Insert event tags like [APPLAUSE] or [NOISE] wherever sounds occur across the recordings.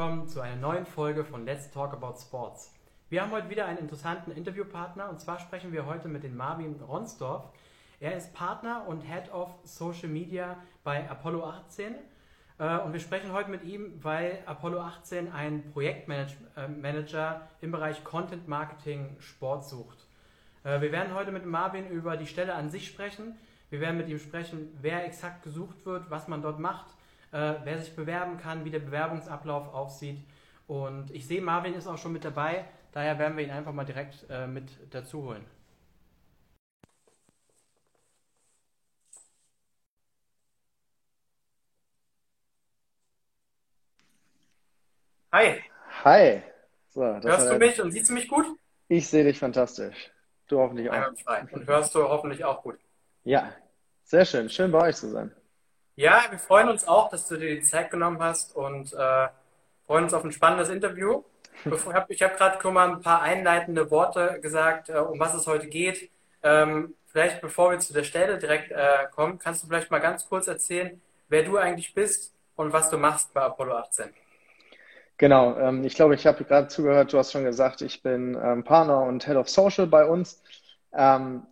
willkommen zu einer neuen Folge von Let's Talk About Sports. Wir haben heute wieder einen interessanten Interviewpartner und zwar sprechen wir heute mit dem Marvin Ronsdorf. Er ist Partner und Head of Social Media bei Apollo 18 äh, und wir sprechen heute mit ihm, weil Apollo 18 einen Projektmanager äh, im Bereich Content Marketing Sport sucht. Äh, wir werden heute mit Marvin über die Stelle an sich sprechen. Wir werden mit ihm sprechen, wer exakt gesucht wird, was man dort macht äh, wer sich bewerben kann, wie der Bewerbungsablauf aussieht. Und ich sehe, Marvin ist auch schon mit dabei, daher werden wir ihn einfach mal direkt äh, mit dazu holen. Hi. Hi. So, hörst du mich und siehst du mich gut? Ich sehe dich fantastisch. Du hoffentlich auch. Und hörst du hoffentlich auch gut. Ja, sehr schön. Schön bei euch zu sein. Ja, wir freuen uns auch, dass du dir die Zeit genommen hast und äh, freuen uns auf ein spannendes Interview. ich habe gerade schon mal ein paar einleitende Worte gesagt, äh, um was es heute geht. Ähm, vielleicht bevor wir zu der Stelle direkt äh, kommen, kannst du vielleicht mal ganz kurz erzählen, wer du eigentlich bist und was du machst bei Apollo 18. Genau, ähm, ich glaube, ich habe gerade zugehört, du hast schon gesagt, ich bin ähm, Partner und Head of Social bei uns. Ähm,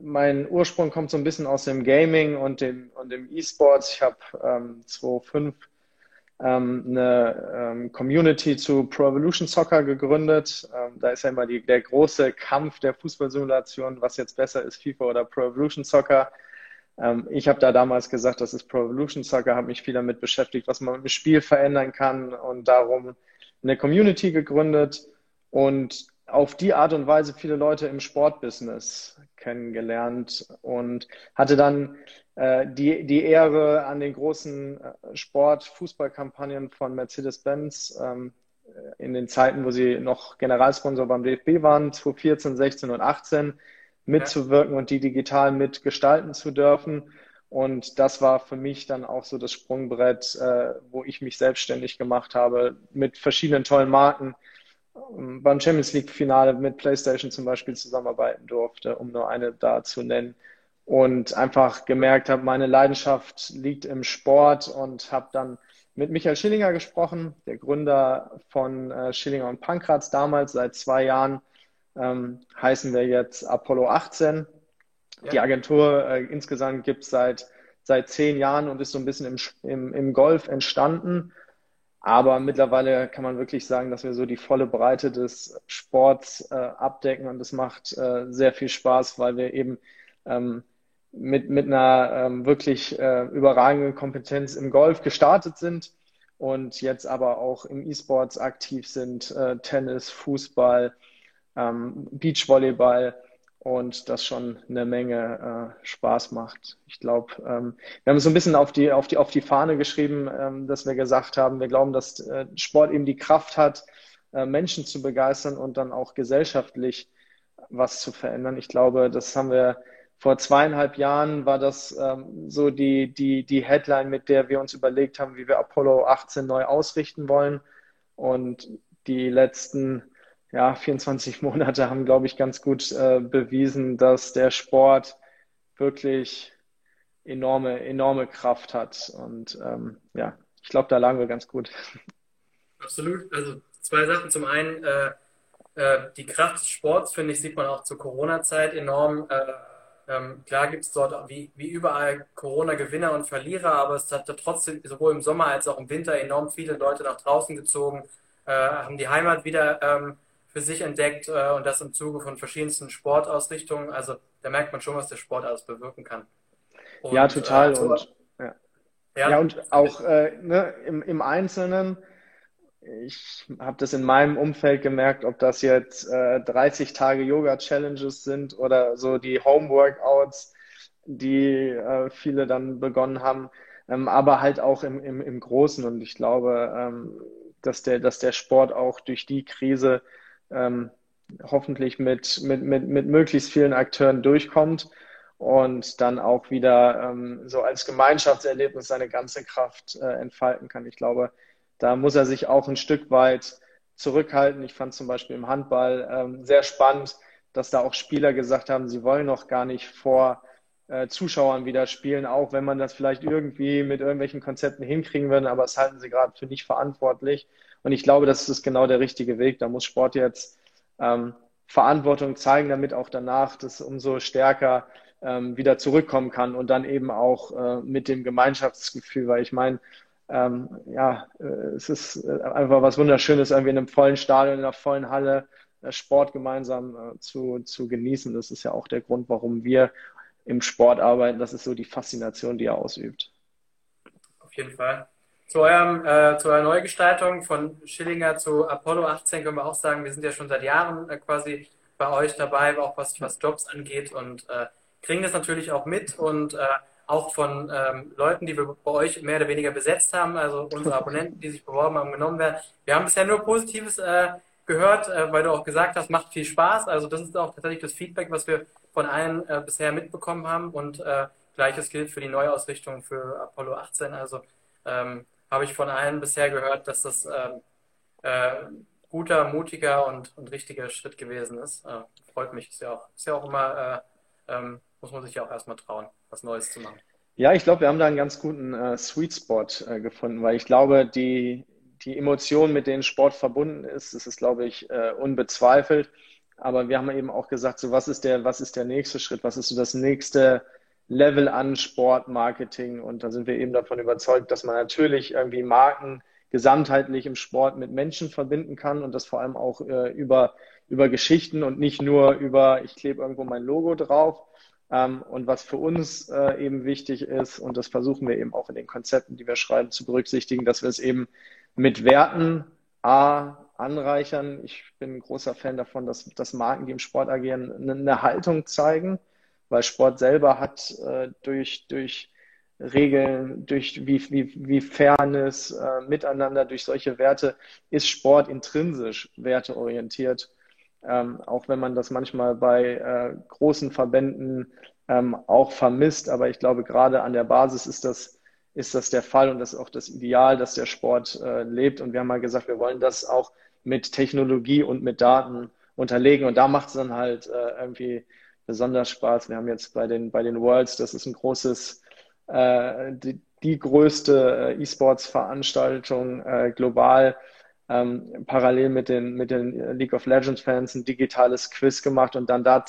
mein Ursprung kommt so ein bisschen aus dem Gaming und dem, und dem E-Sports. Ich habe ähm, 2005 ähm, eine ähm, Community zu Pro Evolution Soccer gegründet. Ähm, da ist ja immer die, der große Kampf der Fußballsimulation, was jetzt besser ist, FIFA oder Pro Evolution Soccer. Ähm, ich habe da damals gesagt, das ist Pro Evolution Soccer, habe mich viel damit beschäftigt, was man mit dem Spiel verändern kann und darum eine Community gegründet und auf die Art und Weise viele Leute im Sportbusiness kennengelernt und hatte dann äh, die, die Ehre, an den großen äh, Sport-Fußballkampagnen von Mercedes-Benz ähm, äh, in den Zeiten, wo sie noch Generalsponsor beim DFB waren, 2014, 16 und 18, mitzuwirken und die digital mitgestalten zu dürfen. Und das war für mich dann auch so das Sprungbrett, äh, wo ich mich selbstständig gemacht habe mit verschiedenen tollen Marken, beim Champions League-Finale mit PlayStation zum Beispiel zusammenarbeiten durfte, um nur eine da zu nennen. Und einfach gemerkt habe, meine Leidenschaft liegt im Sport und habe dann mit Michael Schillinger gesprochen, der Gründer von äh, Schillinger und Pankratz damals. Seit zwei Jahren ähm, heißen wir jetzt Apollo 18. Ja. Die Agentur äh, insgesamt gibt es seit, seit zehn Jahren und ist so ein bisschen im, im, im Golf entstanden aber mittlerweile kann man wirklich sagen, dass wir so die volle Breite des Sports äh, abdecken und das macht äh, sehr viel Spaß, weil wir eben ähm, mit, mit einer ähm, wirklich äh, überragenden Kompetenz im Golf gestartet sind und jetzt aber auch im E-Sports aktiv sind, äh, Tennis, Fußball, ähm, Beachvolleyball und das schon eine Menge äh, Spaß macht. Ich glaube, ähm, wir haben so ein bisschen auf die, auf die, auf die Fahne geschrieben, ähm, dass wir gesagt haben, wir glauben, dass äh, Sport eben die Kraft hat, äh, Menschen zu begeistern und dann auch gesellschaftlich was zu verändern. Ich glaube, das haben wir vor zweieinhalb Jahren war das ähm, so die, die, die Headline, mit der wir uns überlegt haben, wie wir Apollo 18 neu ausrichten wollen. Und die letzten ja, 24 [LAUGHS] Monate haben, glaube ich, ganz gut äh, bewiesen, dass der Sport wirklich enorme, enorme Kraft hat. Und ähm, ja, ich glaube, da lagen wir ganz gut. [LAUGHS] Absolut. Also zwei Sachen. Zum einen, äh, äh, die Kraft des Sports, finde ich, sieht man auch zur Corona-Zeit enorm. Äh, ähm, klar gibt es dort wie, wie überall Corona-Gewinner und Verlierer, aber es hat trotzdem sowohl im Sommer als auch im Winter enorm viele Leute nach draußen gezogen, äh, haben die Heimat wieder ähm, für sich entdeckt äh, und das im Zuge von verschiedensten Sportausrichtungen. Also da merkt man schon, was der Sport alles bewirken kann. Und, ja, total. Äh, und, ja. Ja. ja. und auch äh, ne, im, im Einzelnen, ich habe das in meinem Umfeld gemerkt, ob das jetzt äh, 30 Tage Yoga-Challenges sind oder so die Home-Workouts, die äh, viele dann begonnen haben, ähm, aber halt auch im, im, im Großen. Und ich glaube, ähm, dass, der, dass der Sport auch durch die Krise ähm, hoffentlich mit, mit, mit, mit möglichst vielen Akteuren durchkommt und dann auch wieder ähm, so als Gemeinschaftserlebnis seine ganze Kraft äh, entfalten kann. Ich glaube, da muss er sich auch ein Stück weit zurückhalten. Ich fand zum Beispiel im Handball ähm, sehr spannend, dass da auch Spieler gesagt haben, sie wollen noch gar nicht vor äh, Zuschauern wieder spielen, auch wenn man das vielleicht irgendwie mit irgendwelchen Konzepten hinkriegen würde, aber das halten sie gerade für nicht verantwortlich. Und ich glaube, das ist genau der richtige Weg. Da muss Sport jetzt ähm, Verantwortung zeigen, damit auch danach das umso stärker ähm, wieder zurückkommen kann und dann eben auch äh, mit dem Gemeinschaftsgefühl, weil ich meine, ähm, ja, äh, es ist äh, einfach was Wunderschönes, irgendwie in einem vollen Stadion, in einer vollen Halle Sport gemeinsam äh, zu, zu genießen. Das ist ja auch der Grund, warum wir im Sport arbeiten. Das ist so die Faszination, die er ausübt. Auf jeden Fall. Zu, eurem, äh, zu eurer Neugestaltung von Schillinger zu Apollo 18 können wir auch sagen, wir sind ja schon seit Jahren äh, quasi bei euch dabei, auch was, was Jobs angeht und äh, kriegen das natürlich auch mit und äh, auch von ähm, Leuten, die wir bei euch mehr oder weniger besetzt haben, also unsere [LAUGHS] Abonnenten, die sich beworben haben, genommen werden. Wir haben bisher nur Positives äh, gehört, äh, weil du auch gesagt hast, macht viel Spaß. Also das ist auch tatsächlich das Feedback, was wir von allen äh, bisher mitbekommen haben und äh, gleiches gilt für die Neuausrichtung für Apollo 18. Also ähm, habe ich von allen bisher gehört, dass das ähm, äh, guter, mutiger und, und richtiger Schritt gewesen ist. Äh, freut mich. Ist ja auch, ist ja auch immer, äh, ähm, muss man sich ja auch erstmal trauen, was Neues zu machen. Ja, ich glaube, wir haben da einen ganz guten äh, Sweet Spot äh, gefunden, weil ich glaube, die, die Emotion, mit denen Sport verbunden ist, das ist, glaube ich, äh, unbezweifelt. Aber wir haben eben auch gesagt, so was ist der, was ist der nächste Schritt? Was ist so das nächste Level an Sportmarketing. Und da sind wir eben davon überzeugt, dass man natürlich irgendwie Marken gesamtheitlich im Sport mit Menschen verbinden kann und das vor allem auch äh, über, über Geschichten und nicht nur über, ich klebe irgendwo mein Logo drauf. Ähm, und was für uns äh, eben wichtig ist, und das versuchen wir eben auch in den Konzepten, die wir schreiben, zu berücksichtigen, dass wir es eben mit Werten A anreichern. Ich bin ein großer Fan davon, dass, dass Marken, die im Sport agieren, eine, eine Haltung zeigen weil Sport selber hat äh, durch, durch Regeln, durch wie, wie, wie Fairness, äh, Miteinander, durch solche Werte ist Sport intrinsisch werteorientiert. Ähm, auch wenn man das manchmal bei äh, großen Verbänden ähm, auch vermisst. Aber ich glaube, gerade an der Basis ist das, ist das der Fall und das ist auch das Ideal, dass der Sport äh, lebt. Und wir haben mal gesagt, wir wollen das auch mit Technologie und mit Daten unterlegen. Und da macht es dann halt äh, irgendwie besonders Spaß. Wir haben jetzt bei den, bei den Worlds, das ist ein großes, äh, die, die größte äh, E-Sports-Veranstaltung äh, global. Ähm, parallel mit den, mit den League of Legends Fans ein digitales Quiz gemacht und dann da,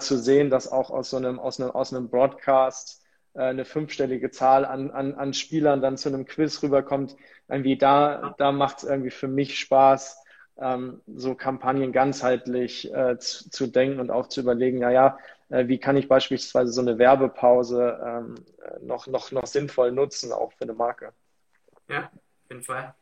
zu sehen, dass auch aus so einem, aus einem, aus einem Broadcast eine fünfstellige Zahl an, an, an Spielern dann zu einem Quiz rüberkommt. Irgendwie da, da macht es irgendwie für mich Spaß, ähm, so Kampagnen ganzheitlich äh, zu, zu, denken und auch zu überlegen, naja, äh, wie kann ich beispielsweise so eine Werbepause ähm, noch, noch, noch sinnvoll nutzen, auch für eine Marke. Ja, auf jeden Fall.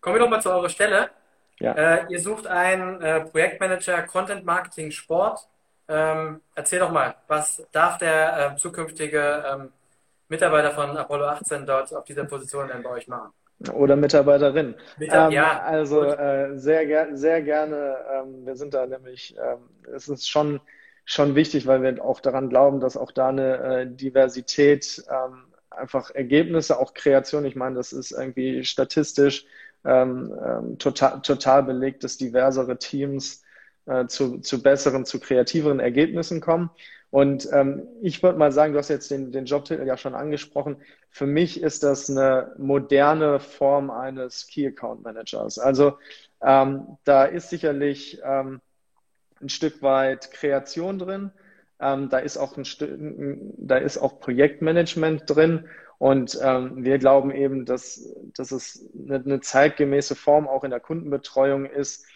Kommen wir doch mal zu eurer Stelle. Ja. Äh, ihr sucht einen äh, Projektmanager Content Marketing Sport. Ähm, erzähl doch mal, was darf der äh, zukünftige ähm, Mitarbeiter von Apollo 18 dort auf dieser Position denn bei euch machen? Oder Mitarbeiterin. Mitar ähm, ja, also äh, sehr, ger sehr gerne. Ähm, wir sind da nämlich, ähm, es ist schon, schon wichtig, weil wir auch daran glauben, dass auch da eine äh, Diversität ähm, einfach Ergebnisse, auch Kreation, ich meine, das ist irgendwie statistisch ähm, total, total belegt, dass diversere Teams äh, zu, zu besseren, zu kreativeren Ergebnissen kommen. Und ähm, ich würde mal sagen, du hast jetzt den, den Jobtitel ja schon angesprochen. Für mich ist das eine moderne Form eines Key Account Managers. Also ähm, da ist sicherlich ähm, ein Stück weit Kreation drin. Ähm, da ist auch ein Stück, da ist auch Projektmanagement drin. Und ähm, wir glauben eben, dass, dass es eine, eine zeitgemäße Form auch in der Kundenbetreuung ist,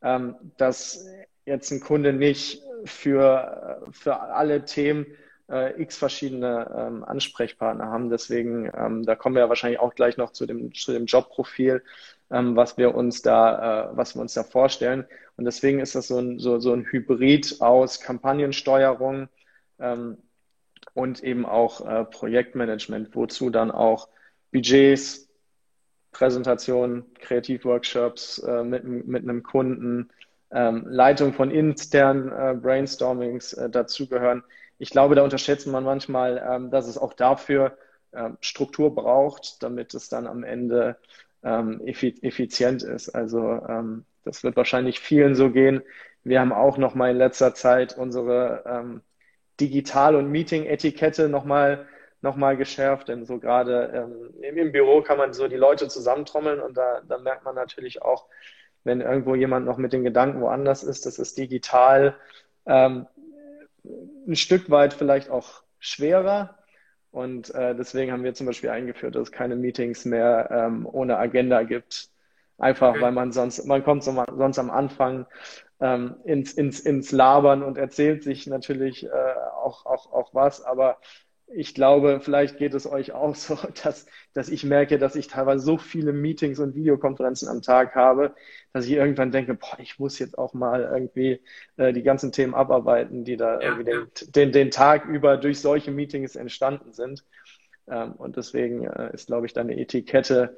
dass jetzt ein Kunde nicht für, für alle Themen äh, x verschiedene ähm, Ansprechpartner haben. Deswegen, ähm, da kommen wir ja wahrscheinlich auch gleich noch zu dem, zu dem Jobprofil, ähm, was wir uns da, äh, was wir uns da vorstellen. Und deswegen ist das so ein, so, so ein Hybrid aus Kampagnensteuerung ähm, und eben auch äh, Projektmanagement, wozu dann auch Budgets, Präsentationen, Kreativworkshops äh, mit, mit einem Kunden, ähm, Leitung von internen äh, Brainstormings äh, dazugehören. Ich glaube, da unterschätzt man manchmal, ähm, dass es auch dafür äh, Struktur braucht, damit es dann am Ende ähm, effizient ist. Also ähm, das wird wahrscheinlich vielen so gehen. Wir haben auch noch mal in letzter Zeit unsere ähm, Digital- und Meeting-Etikette noch mal nochmal geschärft, denn so gerade ähm, im, Büro kann man so die Leute zusammentrommeln und da, da merkt man natürlich auch, wenn irgendwo jemand noch mit den Gedanken woanders ist, das ist digital ähm, ein Stück weit vielleicht auch schwerer. Und äh, deswegen haben wir zum Beispiel eingeführt, dass es keine Meetings mehr ähm, ohne Agenda gibt. Einfach, okay. weil man sonst, man kommt so, sonst am Anfang ähm, ins, ins, ins Labern und erzählt sich natürlich äh, auch, auch, auch was, aber ich glaube, vielleicht geht es euch auch so, [LAUGHS] dass, dass ich merke, dass ich teilweise so viele Meetings und Videokonferenzen am Tag habe, dass ich irgendwann denke, boah, ich muss jetzt auch mal irgendwie äh, die ganzen Themen abarbeiten, die da ja, irgendwie ja. Den, den, den, Tag über durch solche Meetings entstanden sind. Ähm, und deswegen äh, ist, glaube ich, da eine Etikette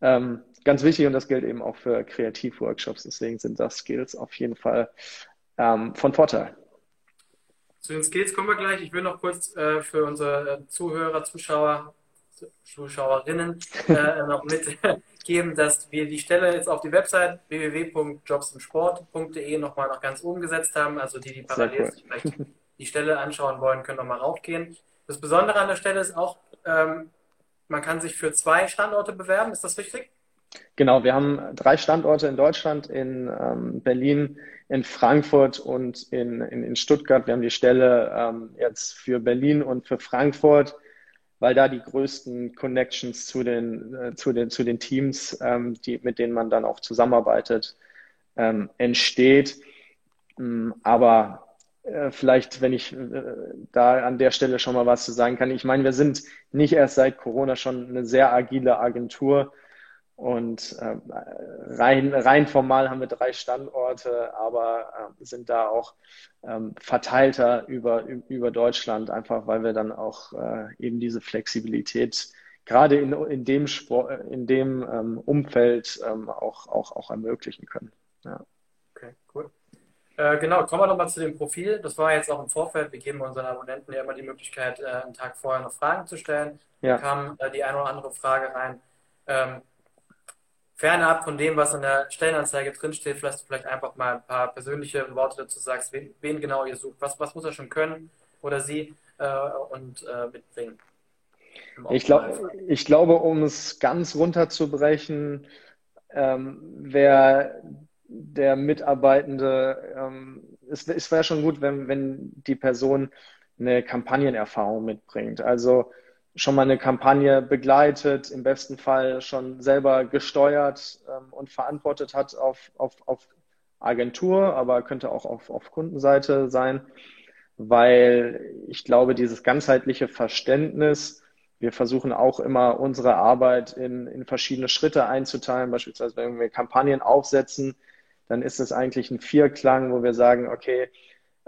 ähm, ganz wichtig und das gilt eben auch für Kreativworkshops. Deswegen sind das Skills auf jeden Fall ähm, von Vorteil. Zu den Skills kommen wir gleich. Ich will noch kurz äh, für unsere Zuhörer, Zuschauer, Zuschauerinnen äh, [LAUGHS] noch mitgeben, dass wir die Stelle jetzt auf die Website www.jobsimsport.de nochmal noch ganz oben gesetzt haben. Also die, die parallel cool. sich vielleicht die Stelle anschauen wollen, können nochmal raufgehen. Das Besondere an der Stelle ist auch, ähm, man kann sich für zwei Standorte bewerben. Ist das richtig? Genau, wir haben drei Standorte in Deutschland, in ähm, Berlin, in Frankfurt und in, in, in, Stuttgart. Wir haben die Stelle ähm, jetzt für Berlin und für Frankfurt, weil da die größten Connections zu den, äh, zu den, zu den Teams, ähm, die, mit denen man dann auch zusammenarbeitet, ähm, entsteht. Mm, aber äh, vielleicht, wenn ich äh, da an der Stelle schon mal was zu sagen kann. Ich meine, wir sind nicht erst seit Corona schon eine sehr agile Agentur und äh, rein, rein formal haben wir drei Standorte, aber äh, sind da auch ähm, verteilter über, über Deutschland, einfach weil wir dann auch äh, eben diese Flexibilität gerade in, in dem, Sport, in dem ähm, Umfeld ähm, auch, auch, auch ermöglichen können. Ja. Okay, cool. Äh, genau, kommen wir nochmal zu dem Profil. Das war jetzt auch im Vorfeld. Wir geben unseren Abonnenten ja immer die Möglichkeit, äh, einen Tag vorher noch Fragen zu stellen. Ja. Da kam äh, die eine oder andere Frage rein. Fernab von dem, was in der Stellenanzeige drinsteht, vielleicht, vielleicht einfach mal ein paar persönliche Worte dazu sagst, wen, wen genau ihr sucht, was, was muss er schon können oder sie äh, und äh, mitbringen. Ich, glaub, ich glaube, um es ganz runterzubrechen, ähm, wer der Mitarbeitende, ähm, es, es wäre schon gut, wenn, wenn die Person eine Kampagnenerfahrung mitbringt. Also schon mal eine Kampagne begleitet, im besten Fall schon selber gesteuert ähm, und verantwortet hat auf, auf, auf Agentur, aber könnte auch auf, auf Kundenseite sein, weil ich glaube, dieses ganzheitliche Verständnis, wir versuchen auch immer unsere Arbeit in, in verschiedene Schritte einzuteilen, beispielsweise wenn wir Kampagnen aufsetzen, dann ist es eigentlich ein Vierklang, wo wir sagen, okay,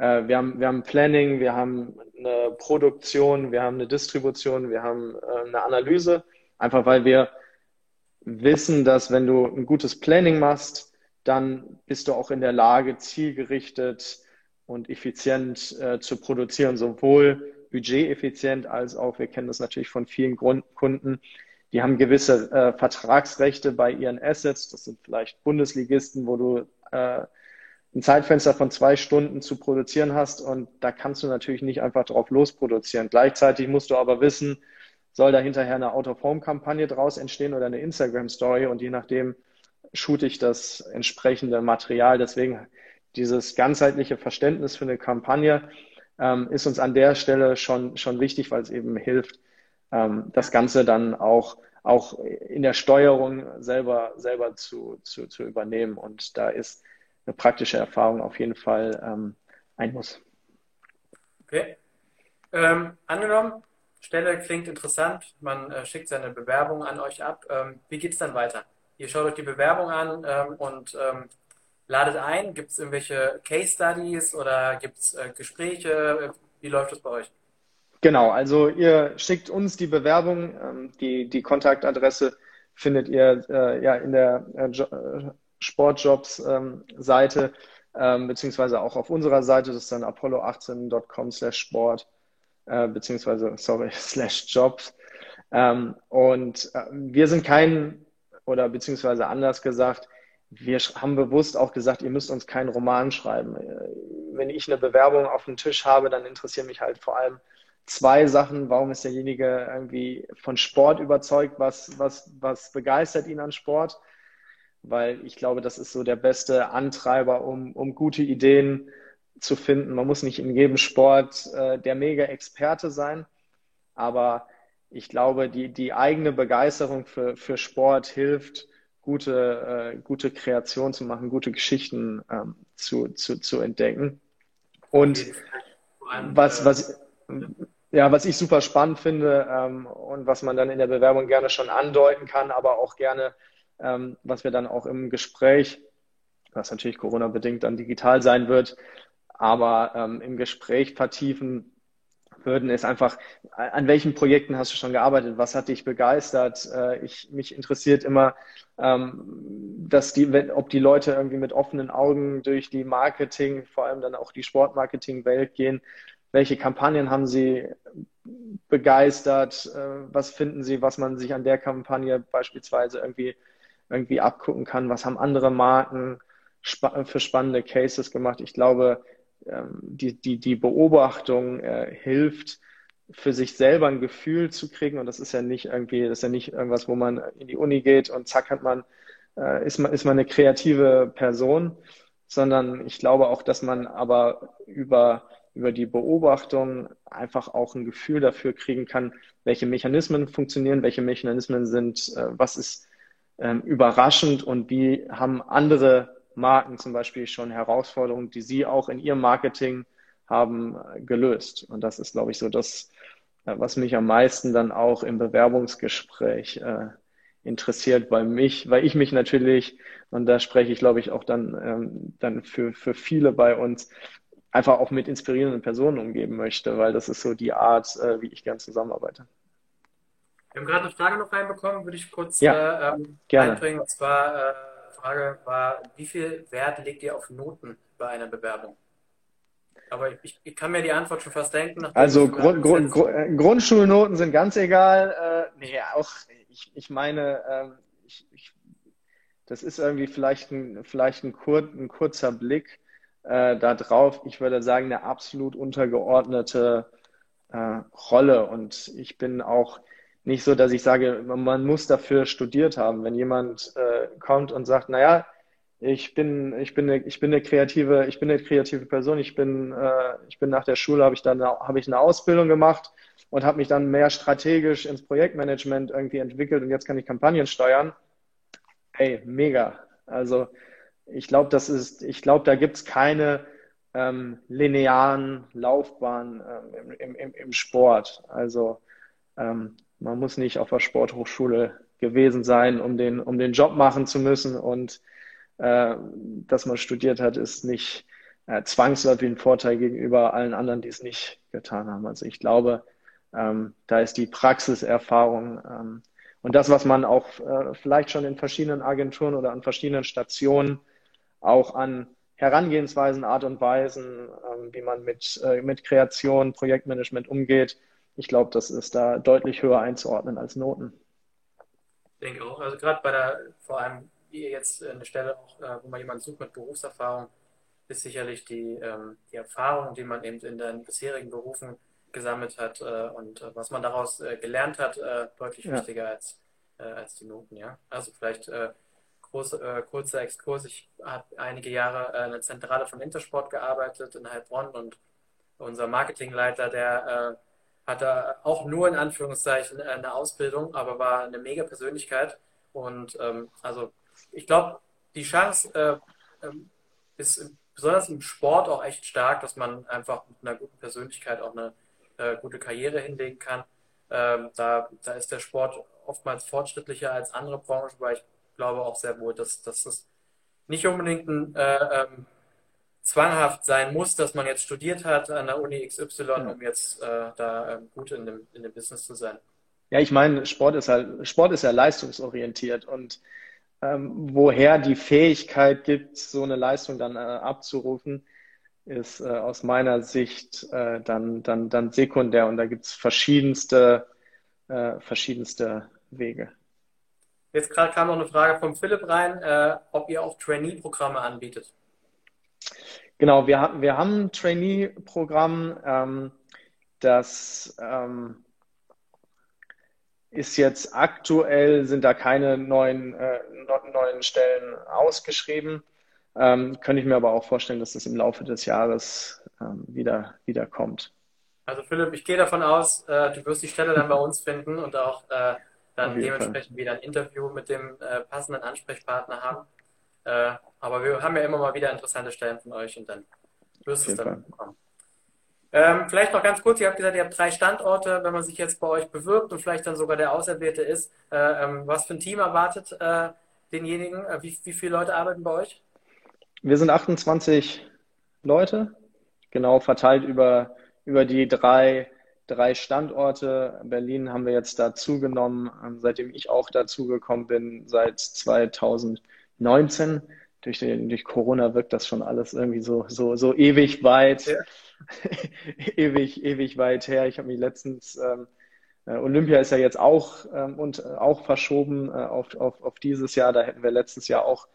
äh, wir, haben, wir haben Planning, wir haben eine Produktion, wir haben eine Distribution, wir haben äh, eine Analyse, einfach weil wir wissen, dass wenn du ein gutes Planning machst, dann bist du auch in der Lage, zielgerichtet und effizient äh, zu produzieren, sowohl budgeteffizient als auch, wir kennen das natürlich von vielen Grund Kunden, die haben gewisse äh, Vertragsrechte bei ihren Assets, das sind vielleicht Bundesligisten, wo du äh, ein Zeitfenster von zwei Stunden zu produzieren hast und da kannst du natürlich nicht einfach drauf losproduzieren. Gleichzeitig musst du aber wissen, soll da hinterher eine Out-of-Home-Kampagne draus entstehen oder eine Instagram-Story und je nachdem shoot ich das entsprechende Material. Deswegen dieses ganzheitliche Verständnis für eine Kampagne ähm, ist uns an der Stelle schon, schon wichtig, weil es eben hilft, ähm, das Ganze dann auch, auch in der Steuerung selber, selber zu, zu, zu übernehmen. Und da ist eine praktische Erfahrung auf jeden Fall ähm, ein Muss. Okay. Ähm, angenommen, Stelle klingt interessant, man äh, schickt seine Bewerbung an euch ab. Ähm, wie geht es dann weiter? Ihr schaut euch die Bewerbung an ähm, und ähm, ladet ein. Gibt es irgendwelche Case Studies oder gibt es äh, Gespräche? Wie läuft das bei euch? Genau, also ihr schickt uns die Bewerbung, ähm, die, die Kontaktadresse findet ihr äh, ja in der äh, Sportjobs-Seite, ähm, beziehungsweise auch auf unserer Seite, das ist dann apollo18.com slash sport, äh, beziehungsweise, sorry, [LAUGHS] slash jobs. Ähm, und äh, wir sind kein, oder beziehungsweise anders gesagt, wir haben bewusst auch gesagt, ihr müsst uns keinen Roman schreiben. Äh, wenn ich eine Bewerbung auf dem Tisch habe, dann interessieren mich halt vor allem zwei Sachen. Warum ist derjenige irgendwie von Sport überzeugt? Was, was, was begeistert ihn an Sport? Weil ich glaube, das ist so der beste Antreiber, um, um gute Ideen zu finden. Man muss nicht in jedem Sport äh, der Mega-Experte sein, aber ich glaube, die, die eigene Begeisterung für, für Sport hilft, gute, äh, gute Kreation zu machen, gute Geschichten ähm, zu, zu, zu entdecken. Und was, was, ja, was ich super spannend finde ähm, und was man dann in der Bewerbung gerne schon andeuten kann, aber auch gerne, ähm, was wir dann auch im Gespräch, was natürlich Corona-bedingt dann digital sein wird, aber ähm, im Gespräch vertiefen würden, ist einfach, an welchen Projekten hast du schon gearbeitet? Was hat dich begeistert? Äh, ich, mich interessiert immer, ähm, dass die, wenn, ob die Leute irgendwie mit offenen Augen durch die Marketing, vor allem dann auch die Sportmarketing-Welt gehen. Welche Kampagnen haben sie begeistert? Äh, was finden sie, was man sich an der Kampagne beispielsweise irgendwie, irgendwie abgucken kann? Was haben andere Marken für spannende Cases gemacht? Ich glaube, ähm, die, die, die Beobachtung äh, hilft, für sich selber ein Gefühl zu kriegen. Und das ist ja nicht irgendwie, das ist ja nicht irgendwas, wo man in die Uni geht und zack hat man, äh, ist man, ist man eine kreative Person, sondern ich glaube auch, dass man aber über, über die Beobachtung einfach auch ein Gefühl dafür kriegen kann, welche Mechanismen funktionieren, welche Mechanismen sind, äh, was ist ähm, überraschend und wie haben andere Marken zum Beispiel schon Herausforderungen, die sie auch in ihrem Marketing haben, äh, gelöst. Und das ist, glaube ich, so das, äh, was mich am meisten dann auch im Bewerbungsgespräch äh, interessiert, weil mich, weil ich mich natürlich, und da spreche ich, glaube ich, auch dann, ähm, dann für, für viele bei uns, einfach auch mit inspirierenden Personen umgeben möchte, weil das ist so die Art, äh, wie ich gern zusammenarbeite. Wir haben gerade eine Frage noch reinbekommen, würde ich kurz ja, äh, ähm, gerne. einbringen. Und zwar äh, Frage war, wie viel Wert legt ihr auf Noten bei einer Bewerbung? Aber ich, ich kann mir die Antwort schon fast denken. Also Grund, Grund, Grund, äh, Grundschulnoten sind ganz egal. Äh, nee, auch ich, ich meine, äh, ich, ich, das ist irgendwie vielleicht ein, vielleicht ein, kur, ein kurzer Blick äh, da drauf. Ich würde sagen, eine absolut untergeordnete äh, Rolle. Und ich bin auch nicht so, dass ich sage, man muss dafür studiert haben. Wenn jemand äh, kommt und sagt, naja, ich bin, ich bin eine, ich bin eine kreative, ich bin eine kreative Person, ich bin, äh, ich bin nach der Schule, habe ich dann habe ich eine Ausbildung gemacht und habe mich dann mehr strategisch ins Projektmanagement irgendwie entwickelt und jetzt kann ich Kampagnen steuern. Hey, mega. Also ich glaube, das ist, ich glaube, da gibt's keine ähm, linearen Laufbahnen ähm, im, im, im Sport. Also ähm, man muss nicht auf der Sporthochschule gewesen sein, um den, um den Job machen zu müssen. Und äh, dass man studiert hat, ist nicht äh, zwangsläufig ein Vorteil gegenüber allen anderen, die es nicht getan haben. Also ich glaube, ähm, da ist die Praxiserfahrung ähm, und das, was man auch äh, vielleicht schon in verschiedenen Agenturen oder an verschiedenen Stationen auch an Herangehensweisen, Art und Weisen, ähm, wie man mit, äh, mit Kreation, Projektmanagement umgeht, ich glaube, das ist da deutlich höher einzuordnen als Noten. Ich denke auch. Also gerade bei der, vor allem jetzt eine Stelle, auch, äh, wo man jemanden sucht mit Berufserfahrung, ist sicherlich die, ähm, die Erfahrung, die man eben in den bisherigen Berufen gesammelt hat äh, und äh, was man daraus gelernt hat, deutlich ja. wichtiger als, als die Noten. Ja? Also vielleicht groß, kurzer Exkurs. Ich habe einige Jahre in der Zentrale von Intersport gearbeitet in Heilbronn und unser Marketingleiter, der hatte auch nur in Anführungszeichen eine Ausbildung, aber war eine mega Persönlichkeit. Und ähm, also ich glaube, die Chance äh, ähm, ist besonders im Sport auch echt stark, dass man einfach mit einer guten Persönlichkeit auch eine äh, gute Karriere hinlegen kann. Ähm, da, da ist der Sport oftmals fortschrittlicher als andere Branchen, weil ich glaube auch sehr wohl, dass, dass das nicht unbedingt ein äh, ähm, zwanghaft sein muss, dass man jetzt studiert hat an der Uni XY, um jetzt äh, da äh, gut in dem, in dem Business zu sein. Ja, ich meine, Sport ist halt, Sport ist ja leistungsorientiert und ähm, woher die Fähigkeit gibt, so eine Leistung dann äh, abzurufen, ist äh, aus meiner Sicht äh, dann, dann, dann sekundär und da gibt es verschiedenste, äh, verschiedenste Wege. Jetzt gerade kam noch eine Frage von Philipp rein, ob ihr auch Trainee-Programme anbietet. Genau, wir, wir haben ein Trainee-Programm. Ähm, das ähm, ist jetzt aktuell, sind da keine neuen, äh, neuen Stellen ausgeschrieben. Ähm, könnte ich mir aber auch vorstellen, dass das im Laufe des Jahres ähm, wieder, wieder kommt. Also Philipp, ich gehe davon aus, äh, du wirst die Stelle dann bei uns finden und auch äh, dann dementsprechend Fall. wieder ein Interview mit dem äh, passenden Ansprechpartner haben. Äh, aber wir haben ja immer mal wieder interessante Stellen von euch und dann wirst du es dann bekommen. Ähm, vielleicht noch ganz kurz, ihr habt gesagt, ihr habt drei Standorte, wenn man sich jetzt bei euch bewirbt und vielleicht dann sogar der Auserwählte ist. Äh, ähm, was für ein Team erwartet äh, denjenigen? Äh, wie, wie viele Leute arbeiten bei euch? Wir sind 28 Leute, genau verteilt über, über die drei, drei Standorte. Berlin haben wir jetzt dazu genommen, ähm, seitdem ich auch dazugekommen bin, seit 2019 durch, den, durch Corona wirkt das schon alles irgendwie so, so, so ewig weit, ja. [LAUGHS] ewig, ewig weit her. Ich habe mich letztens, ähm, äh, Olympia ist ja jetzt auch ähm, und äh, auch verschoben äh, auf, auf, auf dieses Jahr. Da hätten wir letztes Jahr auch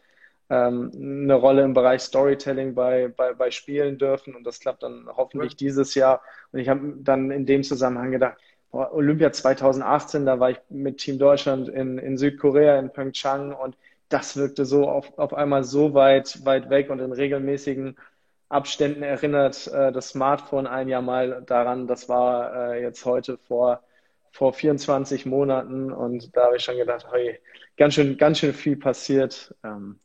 ähm, eine Rolle im Bereich Storytelling bei, bei, bei Spielen dürfen und das klappt dann hoffentlich ja. dieses Jahr. Und ich habe dann in dem Zusammenhang gedacht, boah, Olympia 2018, da war ich mit Team Deutschland in, in Südkorea, in Pyeongchang und das wirkte so auf, auf einmal so weit, weit weg und in regelmäßigen Abständen erinnert äh, das Smartphone ein Jahr mal daran, das war äh, jetzt heute vor, vor 24 Monaten und da habe ich schon gedacht, hey, ganz schön, ganz schön viel passiert ähm,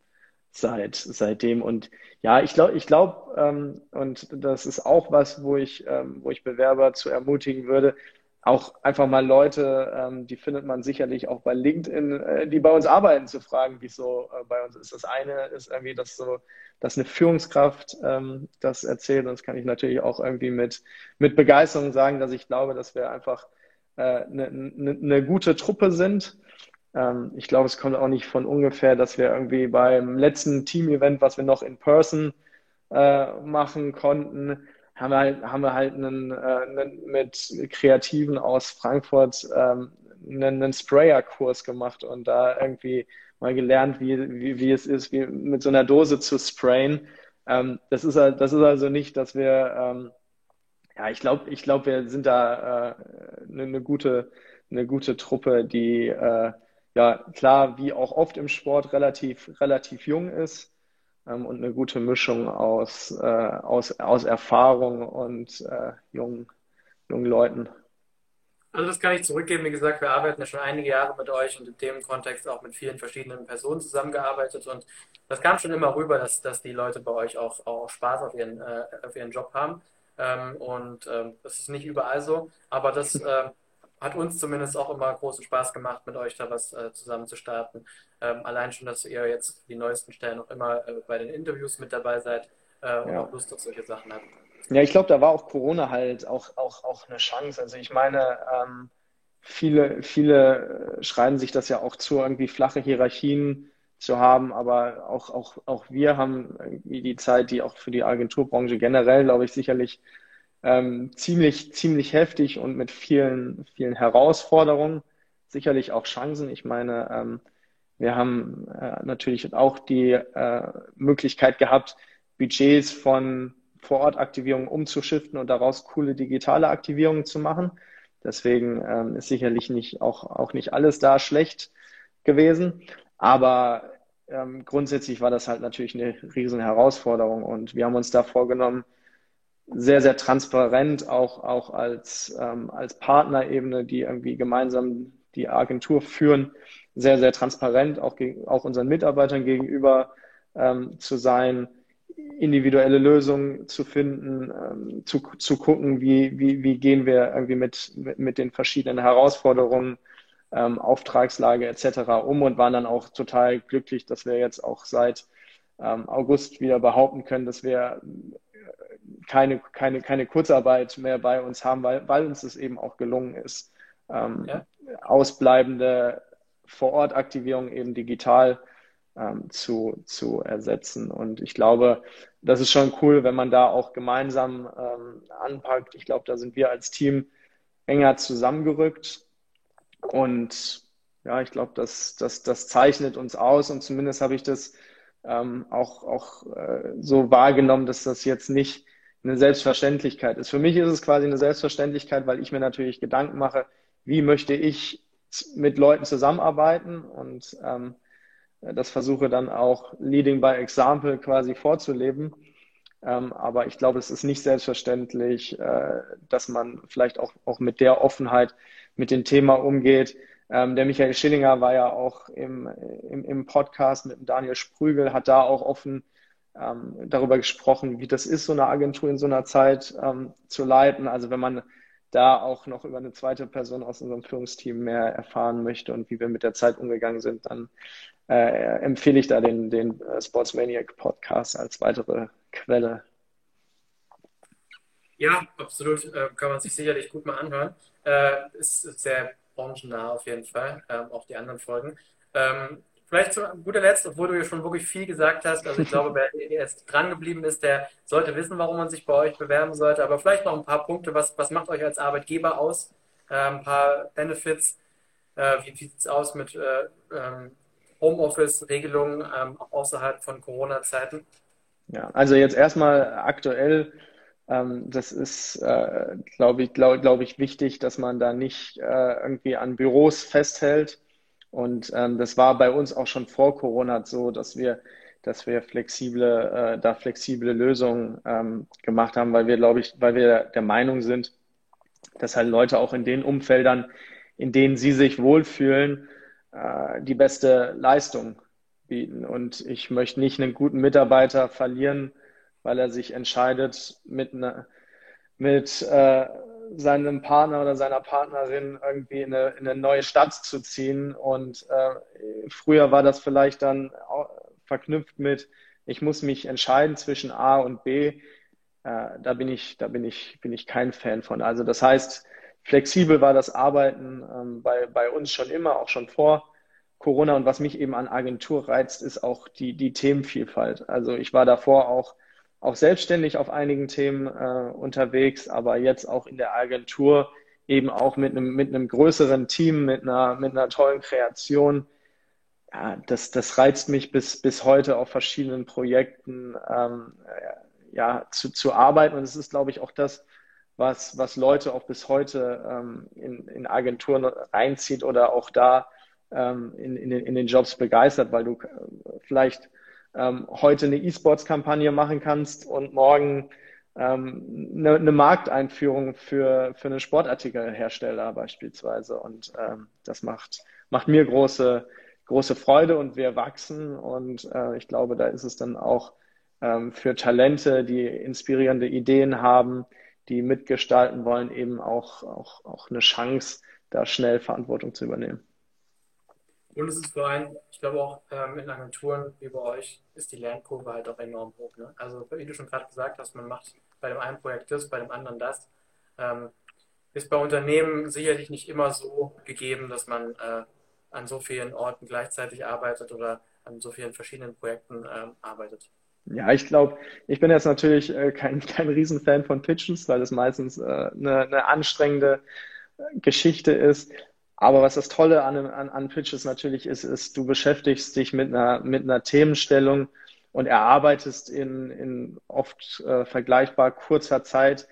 seit, seitdem. Und ja, ich glaube, ich glaube, ähm, und das ist auch was, wo ich, ähm, wo ich Bewerber zu ermutigen würde, auch einfach mal Leute, ähm, die findet man sicherlich auch bei LinkedIn, äh, die bei uns arbeiten, zu fragen, wie es so äh, bei uns ist. Das eine ist irgendwie, dass so, dass eine Führungskraft ähm, das erzählt. Und das kann ich natürlich auch irgendwie mit, mit Begeisterung sagen, dass ich glaube, dass wir einfach eine äh, ne, ne, ne gute Truppe sind. Ähm, ich glaube, es kommt auch nicht von ungefähr, dass wir irgendwie beim letzten Team-Event, was wir noch in Person äh, machen konnten, haben wir halt, haben wir halt einen, äh, einen mit Kreativen aus Frankfurt ähm, einen, einen Sprayer-Kurs gemacht und da irgendwie mal gelernt, wie, wie, wie es ist, wie mit so einer Dose zu sprayen. Ähm, das, ist, das ist also nicht, dass wir, ähm, ja, ich glaube, ich glaube, wir sind da äh, eine, eine, gute, eine gute Truppe, die äh, ja klar, wie auch oft im Sport relativ, relativ jung ist ähm, und eine gute Mischung aus, äh, aus, aus Erfahrung und äh, jungen, jungen Leuten. Also das kann ich zurückgeben. Wie gesagt, wir arbeiten ja schon einige Jahre mit euch und in dem Kontext auch mit vielen verschiedenen Personen zusammengearbeitet. Und das kam schon immer rüber, dass, dass die Leute bei euch auch, auch Spaß auf ihren, äh, auf ihren Job haben. Ähm, und ähm, das ist nicht überall so. Aber das [LAUGHS] äh, hat uns zumindest auch immer großen Spaß gemacht, mit euch da was äh, zusammen zu starten. Ähm, allein schon, dass ihr jetzt die neuesten Stellen noch immer äh, bei den Interviews mit dabei seid äh, und ja. auch Lust auf solche Sachen habt. Ja, ich glaube, da war auch Corona halt auch, auch, auch eine Chance. Also ich meine, ähm, viele, viele äh, schreiben sich das ja auch zu, irgendwie flache Hierarchien zu haben, aber auch, auch, auch wir haben irgendwie die Zeit, die auch für die Agenturbranche generell, glaube ich, sicherlich ähm, ziemlich, ziemlich heftig und mit vielen, vielen Herausforderungen, sicherlich auch Chancen. Ich meine, ähm, wir haben äh, natürlich auch die äh, Möglichkeit gehabt, Budgets von Vorortaktivierungen umzuschiften und daraus coole digitale Aktivierungen zu machen. Deswegen ähm, ist sicherlich nicht auch, auch nicht alles da schlecht gewesen. Aber ähm, grundsätzlich war das halt natürlich eine riesen Herausforderung und wir haben uns da vorgenommen, sehr, sehr transparent, auch, auch als, ähm, als Partnerebene, die irgendwie gemeinsam die Agentur führen, sehr, sehr transparent auch, gegen, auch unseren Mitarbeitern gegenüber ähm, zu sein, individuelle Lösungen zu finden, ähm, zu, zu gucken, wie, wie, wie gehen wir irgendwie mit, mit, mit den verschiedenen Herausforderungen, ähm, Auftragslage etc. um und waren dann auch total glücklich, dass wir jetzt auch seit ähm, August wieder behaupten können, dass wir keine, keine, keine Kurzarbeit mehr bei uns haben, weil, weil uns es eben auch gelungen ist, ähm, ja. ausbleibende Vorortaktivierung eben digital ähm, zu, zu ersetzen. Und ich glaube, das ist schon cool, wenn man da auch gemeinsam ähm, anpackt. Ich glaube, da sind wir als Team enger zusammengerückt. Und ja, ich glaube, das, das, das zeichnet uns aus. Und zumindest habe ich das ähm, auch, auch äh, so wahrgenommen, dass das jetzt nicht eine Selbstverständlichkeit ist. Für mich ist es quasi eine Selbstverständlichkeit, weil ich mir natürlich Gedanken mache, wie möchte ich mit Leuten zusammenarbeiten und ähm, das versuche dann auch Leading by Example quasi vorzuleben. Ähm, aber ich glaube, es ist nicht selbstverständlich, äh, dass man vielleicht auch, auch mit der Offenheit mit dem Thema umgeht. Ähm, der Michael Schillinger war ja auch im, im, im Podcast mit Daniel Sprügel, hat da auch offen ähm, darüber gesprochen, wie das ist, so eine Agentur in so einer Zeit ähm, zu leiten. Also wenn man da auch noch über eine zweite Person aus unserem Führungsteam mehr erfahren möchte und wie wir mit der Zeit umgegangen sind, dann äh, empfehle ich da den, den äh, Sportsmaniac Podcast als weitere Quelle. Ja, absolut. Äh, kann man sich sicherlich gut mal anhören. Äh, ist sehr branchennah auf jeden Fall, ähm, auch die anderen Folgen. Ähm, vielleicht zu guter Letzt, obwohl du ja schon wirklich viel gesagt hast, also ich glaube, [LAUGHS] wer jetzt dran geblieben ist, der sollte wissen, warum man sich bei euch bewerben sollte, aber vielleicht noch ein paar Punkte, was, was macht euch als Arbeitgeber aus? Äh, ein paar Benefits, äh, wie sieht es aus mit äh, ähm, Homeoffice-Regelungen ähm, außerhalb von Corona-Zeiten? Ja, also jetzt erstmal aktuell, das ist, äh, glaube ich, glaube glaub ich, wichtig, dass man da nicht äh, irgendwie an Büros festhält. Und ähm, das war bei uns auch schon vor Corona so, dass wir, dass wir flexible, äh, da flexible Lösungen ähm, gemacht haben, weil wir, glaube ich, weil wir der Meinung sind, dass halt Leute auch in den Umfeldern, in denen sie sich wohlfühlen, die beste Leistung bieten. Und ich möchte nicht einen guten Mitarbeiter verlieren, weil er sich entscheidet, mit, einer, mit äh, seinem Partner oder seiner Partnerin irgendwie in eine, in eine neue Stadt zu ziehen. Und äh, früher war das vielleicht dann verknüpft mit, ich muss mich entscheiden zwischen A und B. Äh, da bin ich, da bin ich, bin ich kein Fan von. Also das heißt, flexibel war das Arbeiten ähm, bei, bei uns schon immer, auch schon vor Corona. Und was mich eben an Agentur reizt, ist auch die, die Themenvielfalt. Also ich war davor auch, auch selbstständig auf einigen Themen äh, unterwegs, aber jetzt auch in der Agentur eben auch mit einem, mit einem größeren Team, mit einer, mit einer tollen Kreation. Ja, das, das reizt mich bis, bis heute auf verschiedenen Projekten ähm, ja, zu, zu arbeiten. Und es ist, glaube ich, auch das, was, was Leute auch bis heute ähm, in, in Agenturen reinzieht oder auch da ähm, in, in, den, in den Jobs begeistert, weil du äh, vielleicht ähm, heute eine E-Sports-Kampagne machen kannst und morgen ähm, eine, eine Markteinführung für, für einen Sportartikelhersteller beispielsweise. Und ähm, das macht, macht mir große, große Freude und wir wachsen. Und äh, ich glaube, da ist es dann auch ähm, für Talente, die inspirierende Ideen haben, die mitgestalten wollen, eben auch, auch, auch eine Chance, da schnell Verantwortung zu übernehmen. Und es ist vor allem, ich glaube auch ähm, in Agenturen wie bei euch, ist die Lernkurve halt auch enorm hoch. Ne? Also wie du schon gerade gesagt hast, man macht bei dem einen Projekt das, bei dem anderen das. Ähm, ist bei Unternehmen sicherlich nicht immer so gegeben, dass man äh, an so vielen Orten gleichzeitig arbeitet oder an so vielen verschiedenen Projekten ähm, arbeitet. Ja, ich glaube, ich bin jetzt natürlich äh, kein, [LAUGHS] kein Riesenfan von Pitches, weil es meistens äh, eine, eine anstrengende Geschichte ist. Aber was das Tolle an, an, an Pitches natürlich ist, ist, du beschäftigst dich mit einer, mit einer Themenstellung und erarbeitest in, in oft äh, vergleichbar kurzer Zeit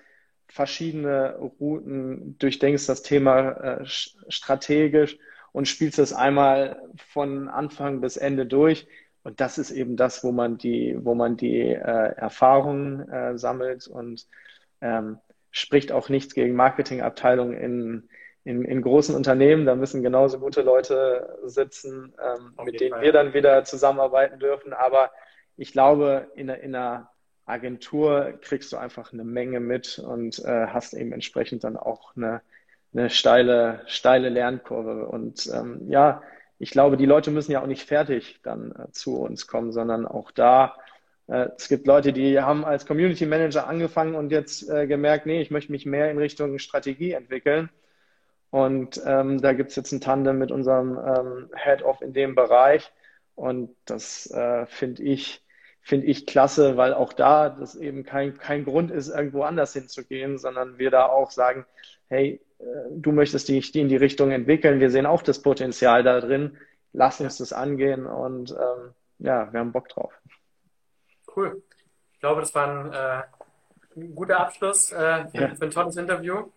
verschiedene Routen, durchdenkst das Thema äh, strategisch und spielst es einmal von Anfang bis Ende durch. Und das ist eben das, wo man die, wo man die äh, Erfahrungen äh, sammelt und ähm, spricht auch nichts gegen Marketingabteilungen in, in, in großen Unternehmen, da müssen genauso gute Leute sitzen, ähm, mit denen Fall. wir dann wieder zusammenarbeiten dürfen. Aber ich glaube, in, in einer Agentur kriegst du einfach eine Menge mit und äh, hast eben entsprechend dann auch eine, eine steile, steile Lernkurve. Und ähm, ja, ich glaube, die Leute müssen ja auch nicht fertig dann äh, zu uns kommen, sondern auch da, äh, es gibt Leute, die haben als Community Manager angefangen und jetzt äh, gemerkt, nee, ich möchte mich mehr in Richtung Strategie entwickeln. Und ähm, da gibt es jetzt ein Tandem mit unserem ähm, Head-Off in dem Bereich. Und das äh, finde ich, finde ich klasse, weil auch da das eben kein, kein Grund ist, irgendwo anders hinzugehen, sondern wir da auch sagen, hey, äh, du möchtest dich in die Richtung entwickeln, wir sehen auch das Potenzial da drin, lass uns das angehen und ähm, ja, wir haben Bock drauf. Cool. Ich glaube, das war ein, äh, ein guter Abschluss äh, für, ja. für, ein tolles Interview.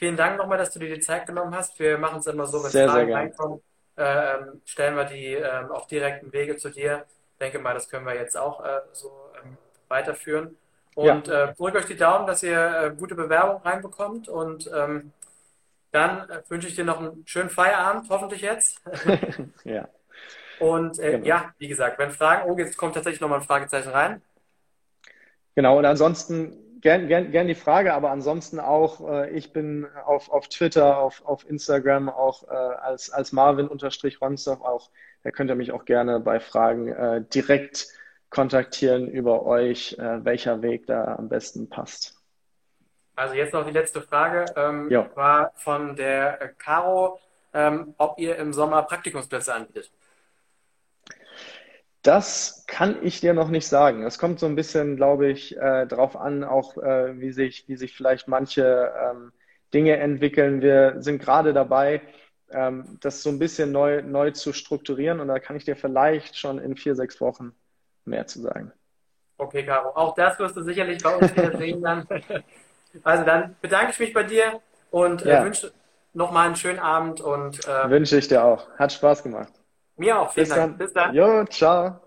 Vielen Dank nochmal, dass du dir die Zeit genommen hast. Wir machen es immer so, wenn sehr, Fragen reinkommen, äh, stellen wir die äh, auf direkten Wege zu dir. Ich denke mal, das können wir jetzt auch äh, so ähm, weiterführen. Und ja. äh, drückt euch die Daumen, dass ihr äh, gute Bewerbung reinbekommt. Und ähm, dann äh, wünsche ich dir noch einen schönen Feierabend, hoffentlich jetzt. [LAUGHS] ja. Und äh, genau. ja, wie gesagt, wenn Fragen, oh, jetzt kommt tatsächlich nochmal ein Fragezeichen rein. Genau, und ansonsten gern, gern, gern die Frage, aber ansonsten auch, äh, ich bin auf, auf Twitter, auf, auf Instagram auch äh, als, als Marvin-Ronsdorf auch, da könnt ihr mich auch gerne bei Fragen äh, direkt kontaktieren über euch, äh, welcher Weg da am besten passt. Also jetzt noch die letzte Frage, ähm, war von der Caro, ähm, ob ihr im Sommer Praktikumsplätze anbietet. Das kann ich dir noch nicht sagen. Es kommt so ein bisschen, glaube ich, äh, darauf an, auch äh, wie sich, wie sich vielleicht manche ähm, Dinge entwickeln. Wir sind gerade dabei, ähm, das so ein bisschen neu, neu zu strukturieren und da kann ich dir vielleicht schon in vier, sechs Wochen mehr zu sagen. Okay, Caro, auch das wirst du sicherlich bei uns wieder sehen dann. [LAUGHS] Also dann bedanke ich mich bei dir und äh, ja. wünsche nochmal einen schönen Abend und äh, wünsche ich dir auch. Hat Spaß gemacht. Mir auch. Vielen Bis Dank. Dann. Bis dann. Jo, ciao.